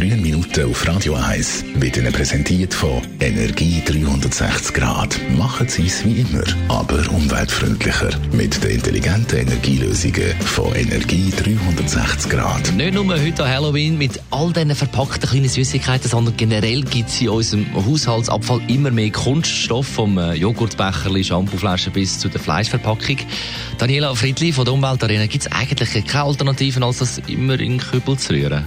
Grünen Minuten auf Radio 1 wird Ihnen präsentiert von Energie 360 Grad. Machen Sie es wie immer, aber umweltfreundlicher. Mit den intelligenten Energielösungen von Energie 360 Grad. Nicht nur heute an Halloween mit all diesen verpackten kleinen Süßigkeiten, sondern generell gibt es in unserem Haushaltsabfall immer mehr Kunststoff, vom äh, Joghurtbecher, Shampooflaschen bis zu der Fleischverpackung. Daniela Friedli von der Umweltarena, gibt es eigentlich keine Alternativen, als das immer in den Kübel zu rühren?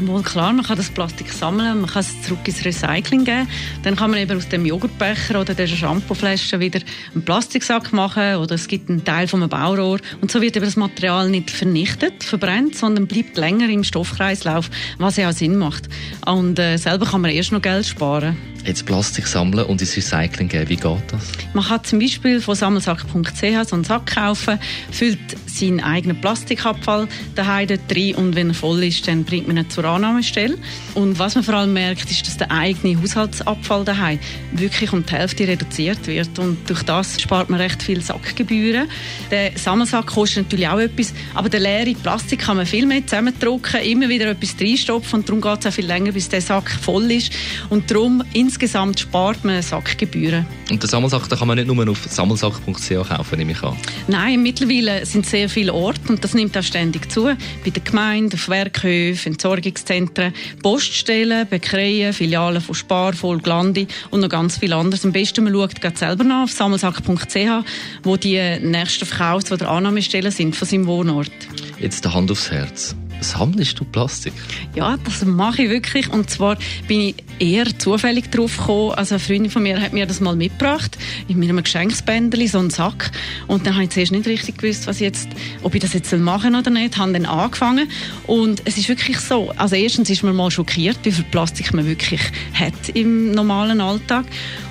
Wohl klar, man kann das Plastik sammeln, man kann es zurück ins Recycling geben. Dann kann man eben aus dem Joghurtbecher oder der Shampooflasche wieder einen Plastiksack machen oder es gibt einen Teil vom Baurohr und so wird eben das Material nicht vernichtet, verbrennt, sondern bleibt länger im Stoffkreislauf, was ja auch Sinn macht. Und äh, selber kann man erst noch Geld sparen. Jetzt Plastik sammeln und ins Recycling geben, wie geht das? Man kann zum Beispiel von sammelsack.ch so einen Sack kaufen, füllt seinen eigenen Plastikabfall daheim dort rein und wenn er voll ist, dann bringt man ihn zur Annahmestelle. Und was man vor allem merkt, ist, dass der eigene Haushaltsabfall daheim wirklich um die Hälfte reduziert wird und durch das spart man recht viel Sackgebühren. Der Sammelsack kostet natürlich auch etwas, aber der leere Plastik kann man viel mehr zusammendrucken, immer wieder etwas reinstopfen und darum geht es auch viel länger, bis der Sack voll ist und darum insgesamt spart man Sackgebühren. Und den Sammelsack den kann man nicht nur auf sammelsack.ch kaufen, nehme ich an? Nein, mittlerweile sind sehr viele Orte und das nimmt auch ständig zu. Bei den Gemeinden, auf Werkhöfen, Entsorgungszentren, Poststellen, Bäckereien, Filialen von Spar, Volklandi und noch ganz viel anderes. Am besten man schaut gerade selber nach auf sammelsack.ch, wo die nächsten Verkaufs- oder Annahmestellen sind von seinem Wohnort. Jetzt der Hand aufs Herz. Sammelst du Plastik? Ja, das mache ich wirklich. Und zwar bin ich eher zufällig drauf gekommen. Also eine Freundin von mir hat mir das mal mitgebracht, in meinem Geschenksbändeli, so einen Sack. Und dann habe ich zuerst nicht richtig gewusst, was jetzt, ob ich das jetzt machen oder nicht. Habe dann angefangen. Und es ist wirklich so. Also erstens ist man mal schockiert, wie viel Plastik man wirklich hat im normalen Alltag.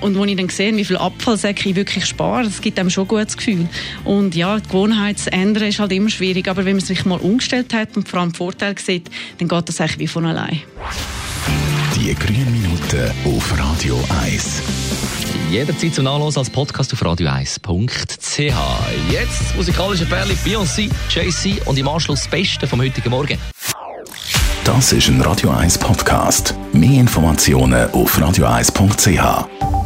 Und als ich dann sehe, wie viel Abfallsäcke ich wirklich spare, das gibt einem schon ein gutes Gefühl. Und ja, die Gewohnheit zu ändern ist halt immer schwierig, aber wenn man sich mal umgestellt hat und vor allem Vorteile sieht, dann geht das eigentlich wie von allein. Die grünen Minuten auf Radio 1. Jederzeit zum Nachlesen als Podcast auf radio1.ch. Jetzt musikalische Perle Beyoncé, JC und im Anschluss das Beste vom heutigen Morgen. Das ist ein Radio 1 Podcast. Mehr Informationen auf radio1.ch.